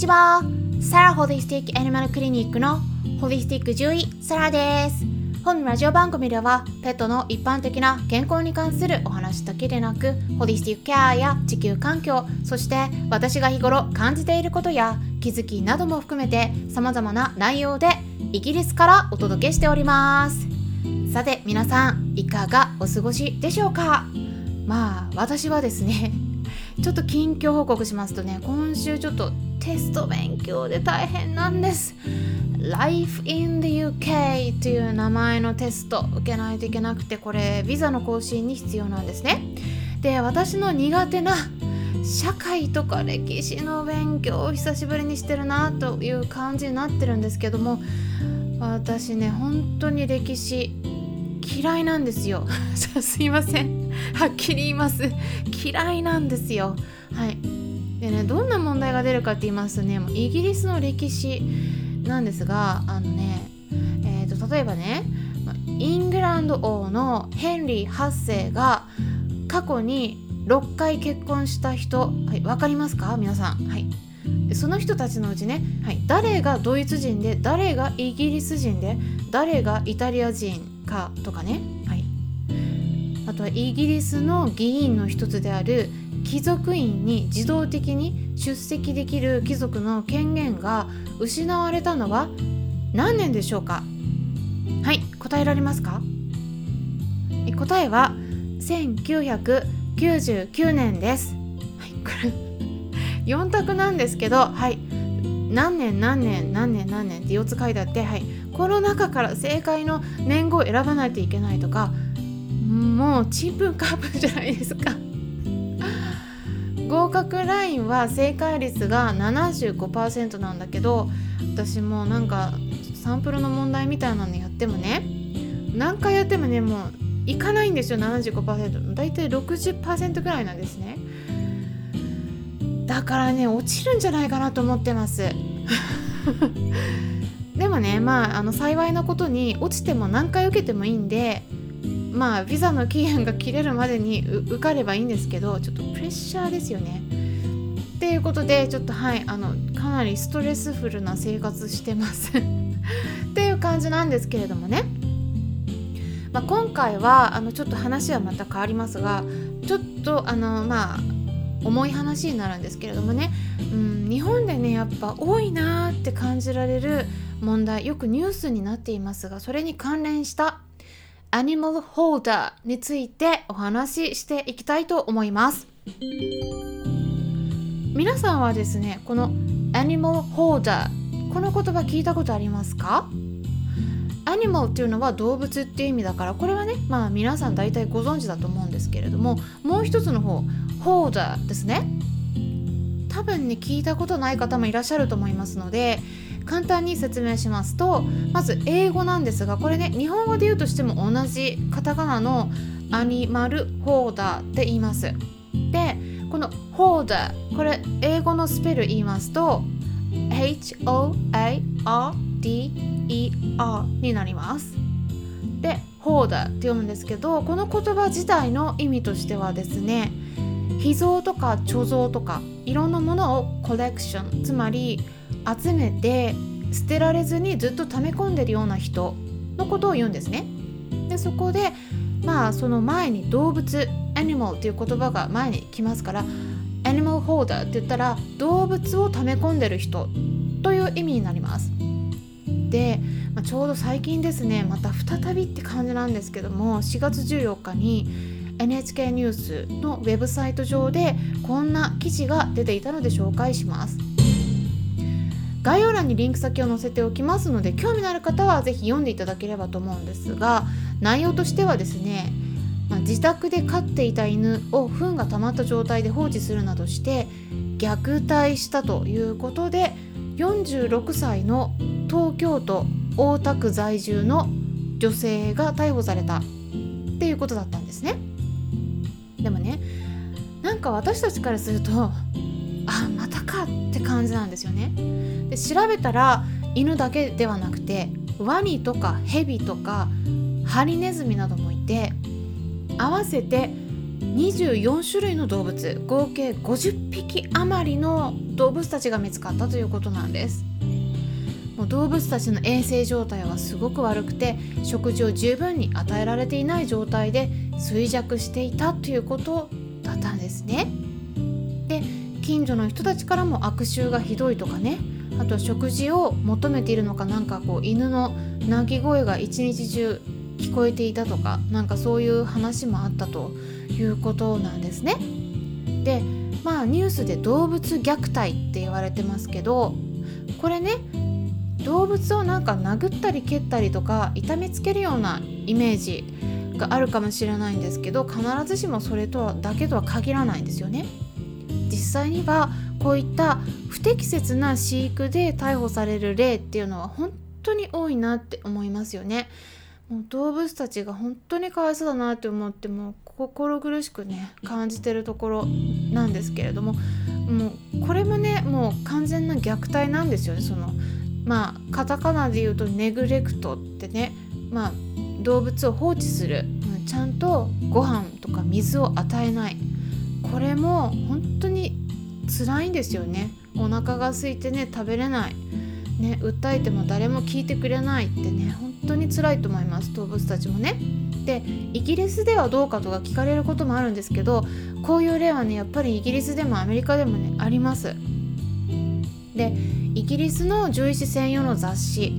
ちは。サラホリスティックアニマルクリニックのホリスティック獣医サラです。本ラジオ番組ではペットの一般的な健康に関するお話だけでなくホリスティックケアや地球環境そして私が日頃感じていることや気づきなども含めて様々な内容でイギリスからお届けしております。さて皆さんいかがお過ごしでしょうか？まあ私はですねちょっと近況報告しますとね今週ちょっとテスト勉強で大変なんです。Life in the UK という名前のテスト受けないといけなくてこれビザの更新に必要なんですね。で私の苦手な社会とか歴史の勉強を久しぶりにしてるなという感じになってるんですけども私ね本当に歴史嫌いなんですよ。すいません。はっきり言います。嫌いなんですよ。はい。が出るかって言いますとねイギリスの歴史なんですがあのねえーと、と例えばねイングランド王のヘンリー8世が過去に6回結婚した人、はい、分かりますか？皆さん、はい、その人たちのうちね、はい、誰がドイツ人で誰がイギリス人で誰がイタリア人かとかね、はい、あとはイギリスの議員の一つである貴族院に自動的に出席できる貴族の権限が失われたのは何年でしょうか？はい答えられますか？答えは1999年です。はい、これ4択なんですけど、はい、何年何年何年何年って4つ書いてあって、はい、この中から正解の年号を選ばないといけないとかもうちんぷんかんぷんじゃないですか。合格ラインは正解率が75%なんだけど私もなんかサンプルの問題みたいなのやってもね何回やってもねもういかないんですよ75%大体60%ぐらいなんですね。だからね落ちるんじゃないかなと思ってます。でもねまああの幸いなことに落ちても何回受けてもいいんでまあビザの期限が切れるまでに受かればいいんですけどちょっとプレッシャーですよね。っていうことでちょっとはいあのかなりストレスフルな生活してます。っていう感じなんですけれどもね、まあ、今回はあのちょっと話はまた変わりますがちょっとあのまあ重い話になるんですけれどもね、うん、日本でねやっぱ多いなーって感じられる問題よくニュースになっていますがそれに関連したアニマルホルダーについてお話ししていきたいと思います。皆さんはですねこのアニマルホルダーこの言葉聞いたことありますか？アニマルっていうのは動物っていう意味だからこれはねまあ皆さん大体ご存知だと思うんですけれどももう一つの方ホルダーですね。多分ね聞いたことない方もいらっしゃると思いますので簡単に説明しますとまず英語なんですがこれね日本語で言うとしても同じカタカナのアニマルホーダーって言います。でこのホーダーこれ英語のスペル言いますと H-O-A-R-D-E-R になります。でホーダーって読むんですけどこの言葉自体の意味としてはですね秘蔵とか貯蔵とかいろんなものをコレクションつまり集めて捨てられずにずっと溜め込んでるような人のことを言うんですね。でそこでまあその前に動物アニマルっていう言葉が前に来ますからアニマルホーダーって言ったら動物を溜め込んでる人という意味になります。で、まあ、ちょうど最近ですねまた再びって感じなんですけども4月14日に NHK ニュースのウェブサイト上でこんな記事が出ていたので紹介します。概要欄にリンク先を載せておきますので興味のある方は是非読んでいただければと思うんですが内容としてはですね、まあ、自宅で飼っていた犬を糞が溜まった状態で放置するなどして虐待したということで46歳の東京都大田区在住の女性が逮捕されたっていうことだったんですね。でもねなんか私たちからするとあまって感じなんですよね。で調べたら犬だけではなくてワニとかヘビとかハリネズミなどもいて合わせて24種類の動物合計50匹余りの動物たちが見つかったということなんですもう動物たちの衛生状態はすごく悪くて食事を十分に与えられていない状態で衰弱していたということだったんですね近所の人たちからも悪臭がひどいとかねあと食事を求めているのかなんかこう犬の鳴き声が一日中聞こえていたとかなんかそういう話もあったということなんですね。でまあニュースで動物虐待って言われてますけどこれね動物をなんか殴ったり蹴ったりとか痛めつけるようなイメージがあるかもしれないんですけど必ずしもそれとはだけとは限らないんですよね。実際にはこういった不適切な飼育で逮捕される例っていうのは本当に多いなって思いますよね。もう動物たちが本当にかわいそうだなって思っても心苦しくね感じてるところなんですけれどももうこれもねもう完全な虐待なんですよね。そのまあカタカナで言うとネグレクトってねまあ動物を放置する。ちゃんとご飯とか水を与えない。これも本当に辛いんですよね。お腹が空いてね食べれない。ね訴えても誰も聞いてくれないってね本当に辛いと思います。動物たちもね。でイギリスではどうかとか聞かれることもあるんですけどこういう例はねやっぱりイギリスでもアメリカでもねあります。でイギリスの獣医師専用の雑誌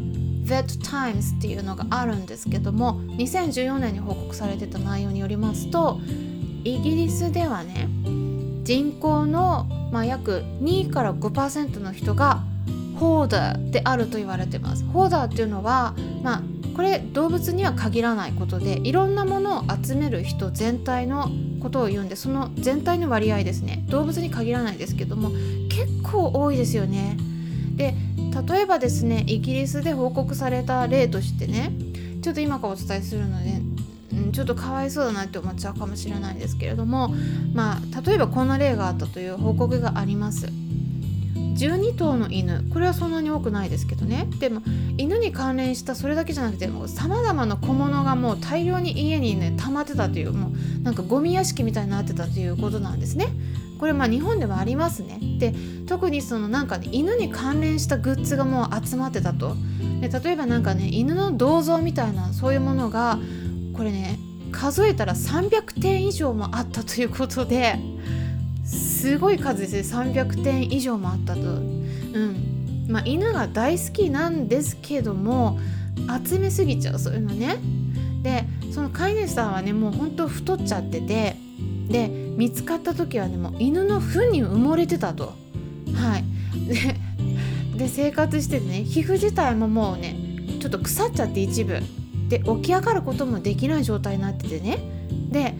Vet Times っていうのがあるんですけども2014年に報告されてた内容によりますとイギリスではね人口の、まあ、約2から5%の人がホーダーであると言われてます。ホーダーっていうのは、まあ、これ動物には限らないことでいろんなものを集める人全体のことを言うんでその全体の割合ですね。動物に限らないですけども結構多いですよね。で例えばですねイギリスで報告された例としてねちょっと今からお伝えするので、うん、ちょっとかわいそうだなって思っちゃうかもしれないんですけれどもまあ例えばこんな例があったという報告があります12頭の犬これはそんなに多くないですけどねでも犬に関連したそれだけじゃなくてさまざまな小物がもう大量に家にね溜まってたというもうなんかゴミ屋敷みたいになってたということなんですね。これまあ日本でもありますね。で特にそのなんかね犬に関連したグッズがもう集まってたと。で例えばなんかね犬の銅像みたいなそういうものがこれね数えたら300点以上もあったということですごい数ですね300点以上もあったと。うんまあ、犬が大好きなんですけども集めすぎちゃうそういうのね。でその飼い主さんはねもうほんと太っちゃっててで見つかった時はねもう犬の糞に埋もれてたと。はいで生活しててね皮膚自体ももうねちょっと腐っちゃって一部で起き上がることもできない状態になっててね。で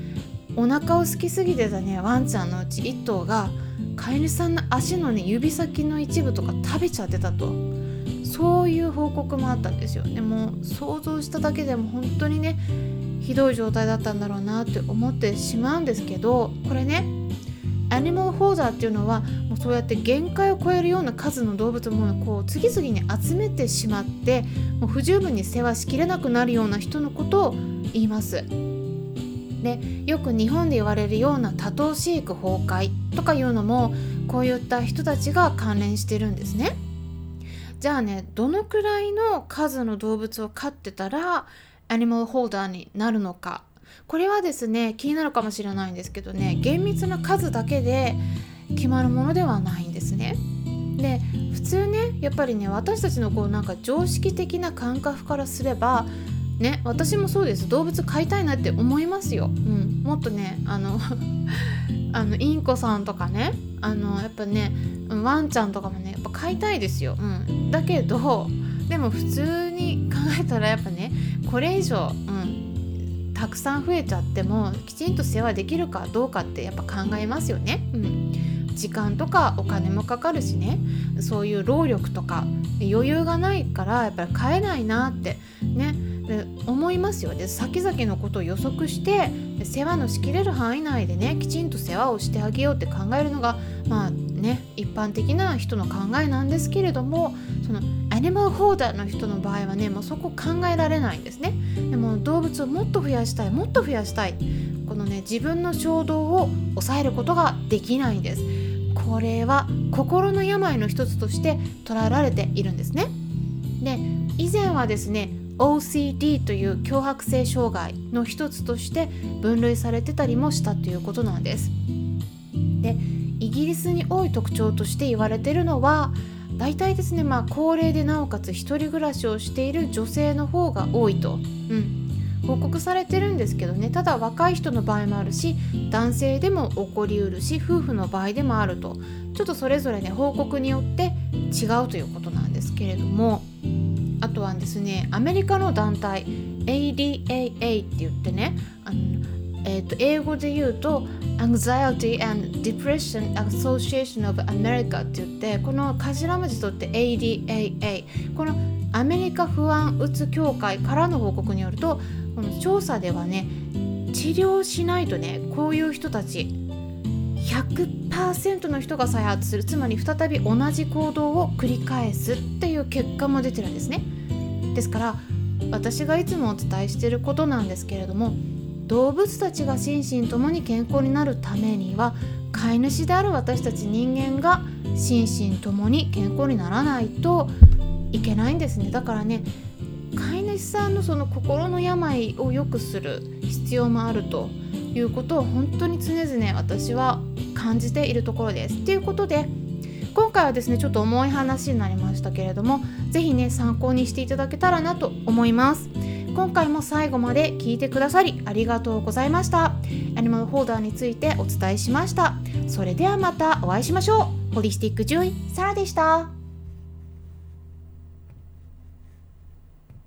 お腹を空きすぎてたねワンちゃんのうち1頭が飼い主さんの足のね指先の一部とか食べちゃってたと。そういう報告もあったんですよ。ねも想像しただけでも本当にねひどい状態だったんだろうなって思ってしまうんですけどこれねアニマルホーダーっていうのはもうそうやって限界を超えるような数の動物もこう次々に集めてしまってもう不十分に世話しきれなくなるような人のことを言います。でよく日本で言われるような多頭飼育崩壊とかいうのもこういった人たちが関連してるんですね。じゃあねどのくらいの数の動物を飼ってたらアニマルホルダーになるのかこれはですね気になるかもしれないんですけどね厳密な数だけで決まるものではないんですね。で普通ねやっぱりね私たちのこうなんか常識的な感覚からすればね私もそうです。動物飼いたいなって思いますよ、うん、もっとねあの あのインコさんとかねあのやっぱねワンちゃんとかもねやっぱ飼いたいですよ、うん、だけどでも普通に考えたらやっぱねこれ以上、う、たくさん増えちゃってもきちんと世話できるかどうかってやっぱ考えますよね、うん、時間とかお金もかかるしね。そういう労力とか余裕がないからやっぱり飼えないなってね。で思いますよ。ね先々のことを予測して世話のしきれる範囲内でねきちんと世話をしてあげようって考えるのがまあね一般的な人の考えなんですけれどもそのニマルホーダーの人の場合はねもうそこ考えられないんですね。でも動物をもっと増やしたいもっと増やしたい。このね自分の衝動を抑えることができないんです。これは心の病の一つとして捉えられているんですね。で以前はですね OCD という強迫性障害の一つとして分類されてたりもしたということなんです。でイギリスに多い特徴として言われてるのは大体ですねまあ高齢でなおかつ一人暮らしをしている女性の方が多いと、うん、報告されてるんですけどね。ただ若い人の場合もあるし男性でも起こりうるし夫婦の場合でもあると。ちょっとそれぞれね報告によって違うということなんですけれども。あとはですねアメリカの団体 ADAA って言ってねあの、えー、と英語で言うと Anxiety and Depression Association of America って言ってこの頭文字取って ADAA このアメリカ不安うつ協会からの報告によるとこの調査ではね治療しないとねこういう人たち100%の人が再発する。つまり再び同じ行動を繰り返すっていう結果も出てるんですね。ですから私がいつもお伝えしていることなんですけれども動物たちが心身ともに健康になるためには飼い主である私たち人間が心身ともに健康にならないといけないんですねだからね飼い主さんのその心の病を良くする必要もあるということを本当に常々私は感じているところです。ということで今回はですねちょっと重い話になりましたけれども是非ね参考にしていただけたらなと思います。今回も最後まで聞いてくださりありがとうございました。アニマルホルダーについてお伝えしました。それではまたお会いしましょう。ホリスティック獣医サラでした。